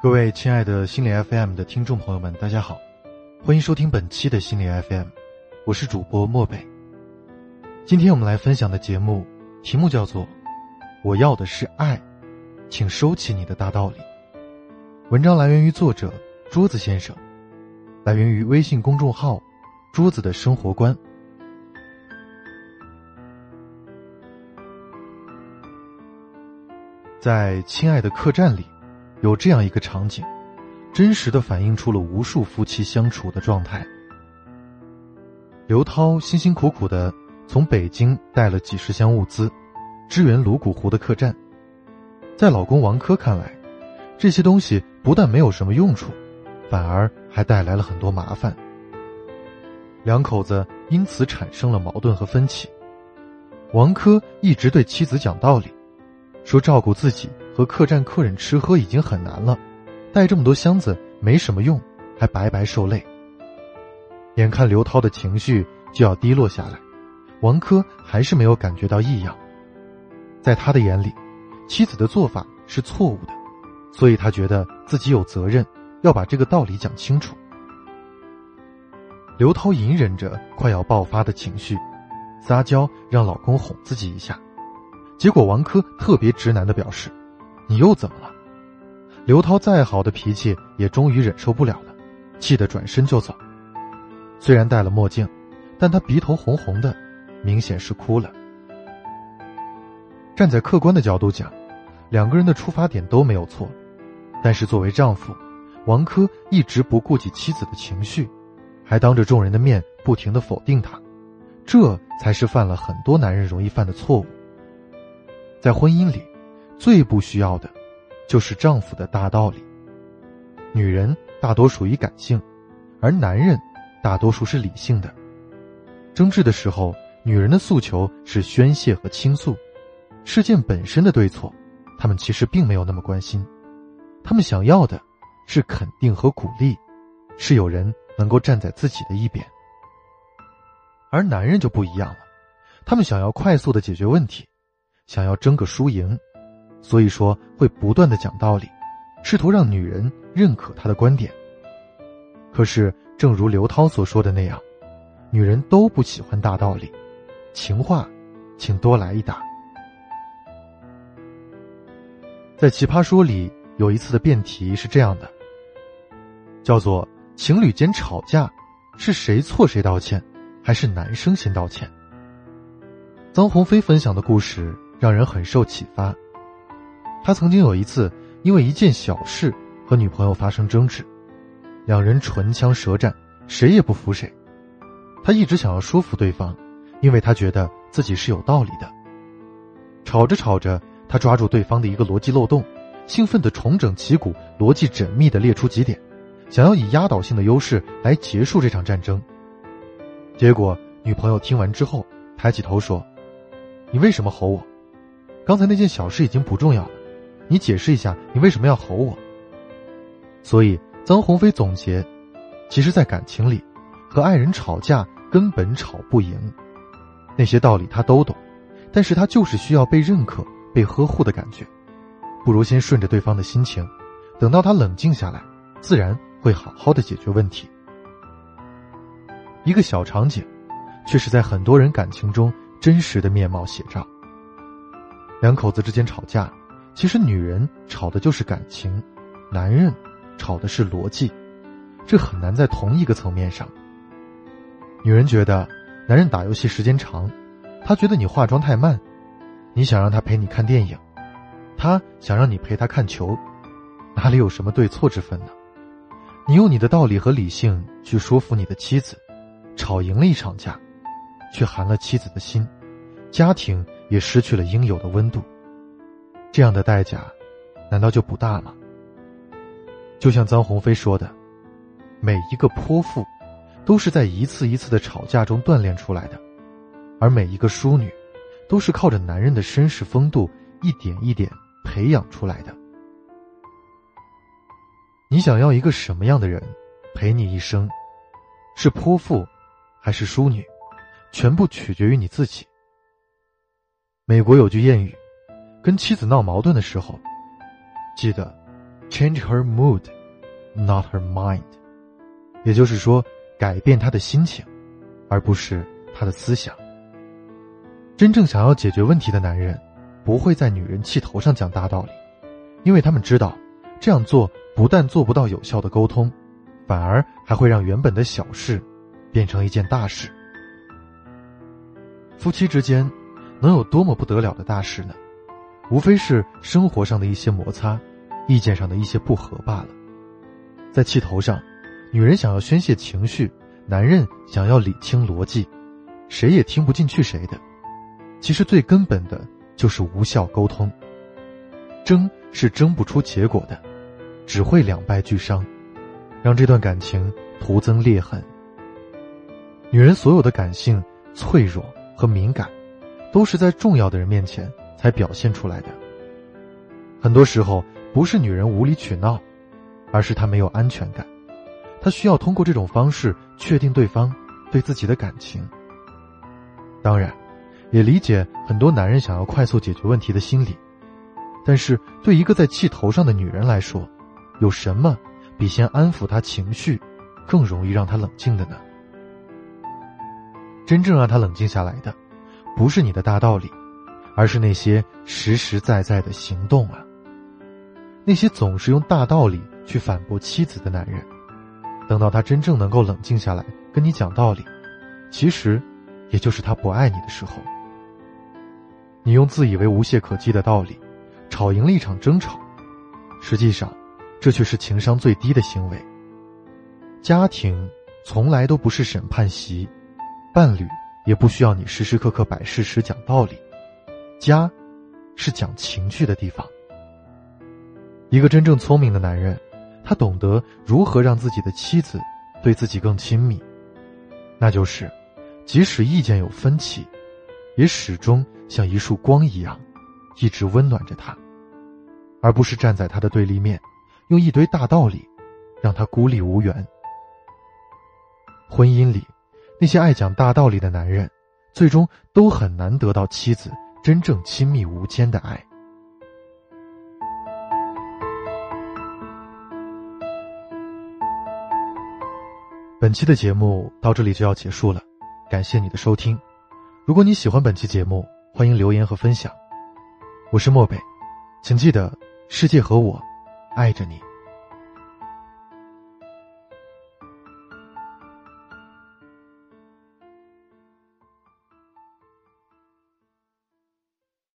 各位亲爱的心理 FM 的听众朋友们，大家好，欢迎收听本期的心理 FM，我是主播漠北。今天我们来分享的节目题目叫做《我要的是爱，请收起你的大道理》。文章来源于作者桌子先生，来源于微信公众号“桌子的生活观”。在《亲爱的客栈》里。有这样一个场景，真实的反映出了无数夫妻相处的状态。刘涛辛辛苦苦的从北京带了几十箱物资，支援泸沽湖的客栈。在老公王珂看来，这些东西不但没有什么用处，反而还带来了很多麻烦。两口子因此产生了矛盾和分歧。王珂一直对妻子讲道理，说照顾自己。和客栈客人吃喝已经很难了，带这么多箱子没什么用，还白白受累。眼看刘涛的情绪就要低落下来，王珂还是没有感觉到异样。在他的眼里，妻子的做法是错误的，所以他觉得自己有责任要把这个道理讲清楚。刘涛隐忍着快要爆发的情绪，撒娇让老公哄自己一下，结果王珂特别直男的表示。你又怎么了？刘涛再好的脾气也终于忍受不了了，气得转身就走。虽然戴了墨镜，但他鼻头红红的，明显是哭了。站在客观的角度讲，两个人的出发点都没有错，但是作为丈夫，王珂一直不顾及妻子的情绪，还当着众人的面不停的否定她，这才是犯了很多男人容易犯的错误。在婚姻里。最不需要的，就是丈夫的大道理。女人大多属于感性，而男人大多数是理性的。争执的时候，女人的诉求是宣泄和倾诉，事件本身的对错，他们其实并没有那么关心。他们想要的，是肯定和鼓励，是有人能够站在自己的一边。而男人就不一样了，他们想要快速的解决问题，想要争个输赢。所以说，会不断的讲道理，试图让女人认可他的观点。可是，正如刘涛所说的那样，女人都不喜欢大道理，情话，请多来一打。在《奇葩说》里，有一次的辩题是这样的，叫做“情侣间吵架，是谁错谁道歉，还是男生先道歉？”臧鸿飞分享的故事让人很受启发。他曾经有一次因为一件小事和女朋友发生争执，两人唇枪舌战，谁也不服谁。他一直想要说服对方，因为他觉得自己是有道理的。吵着吵着，他抓住对方的一个逻辑漏洞，兴奋地重整旗鼓，逻辑缜密地列出几点，想要以压倒性的优势来结束这场战争。结果女朋友听完之后，抬起头说：“你为什么吼我？刚才那件小事已经不重要了。”你解释一下，你为什么要吼我？所以，曾鸿飞总结，其实，在感情里，和爱人吵架根本吵不赢。那些道理他都懂，但是他就是需要被认可、被呵护的感觉。不如先顺着对方的心情，等到他冷静下来，自然会好好的解决问题。一个小场景，却是在很多人感情中真实的面貌写照。两口子之间吵架。其实女人吵的就是感情，男人吵的是逻辑，这很难在同一个层面上。女人觉得男人打游戏时间长，她觉得你化妆太慢，你想让他陪你看电影，他想让你陪他看球，哪里有什么对错之分呢？你用你的道理和理性去说服你的妻子，吵赢了一场架，却寒了妻子的心，家庭也失去了应有的温度。这样的代价，难道就不大吗？就像臧鸿飞说的，每一个泼妇，都是在一次一次的吵架中锻炼出来的，而每一个淑女，都是靠着男人的绅士风度一点一点培养出来的。你想要一个什么样的人，陪你一生，是泼妇，还是淑女，全部取决于你自己。美国有句谚语。跟妻子闹矛盾的时候，记得 change her mood, not her mind。也就是说，改变她的心情，而不是她的思想。真正想要解决问题的男人，不会在女人气头上讲大道理，因为他们知道，这样做不但做不到有效的沟通，反而还会让原本的小事变成一件大事。夫妻之间能有多么不得了的大事呢？无非是生活上的一些摩擦，意见上的一些不合罢了。在气头上，女人想要宣泄情绪，男人想要理清逻辑，谁也听不进去谁的。其实最根本的就是无效沟通。争是争不出结果的，只会两败俱伤，让这段感情徒增裂痕。女人所有的感性、脆弱和敏感，都是在重要的人面前。才表现出来的。很多时候不是女人无理取闹，而是她没有安全感，她需要通过这种方式确定对方对自己的感情。当然，也理解很多男人想要快速解决问题的心理，但是对一个在气头上的女人来说，有什么比先安抚她情绪更容易让她冷静的呢？真正让她冷静下来的，不是你的大道理。而是那些实实在在的行动啊！那些总是用大道理去反驳妻子的男人，等到他真正能够冷静下来跟你讲道理，其实，也就是他不爱你的时候。你用自以为无懈可击的道理，吵赢了一场争吵，实际上，这却是情商最低的行为。家庭从来都不是审判席，伴侣也不需要你时时刻刻摆事实讲道理。家，是讲情趣的地方。一个真正聪明的男人，他懂得如何让自己的妻子对自己更亲密，那就是，即使意见有分歧，也始终像一束光一样，一直温暖着他，而不是站在他的对立面，用一堆大道理，让他孤立无援。婚姻里，那些爱讲大道理的男人，最终都很难得到妻子。真正亲密无间的爱。本期的节目到这里就要结束了，感谢你的收听。如果你喜欢本期节目，欢迎留言和分享。我是漠北，请记得，世界和我爱着你。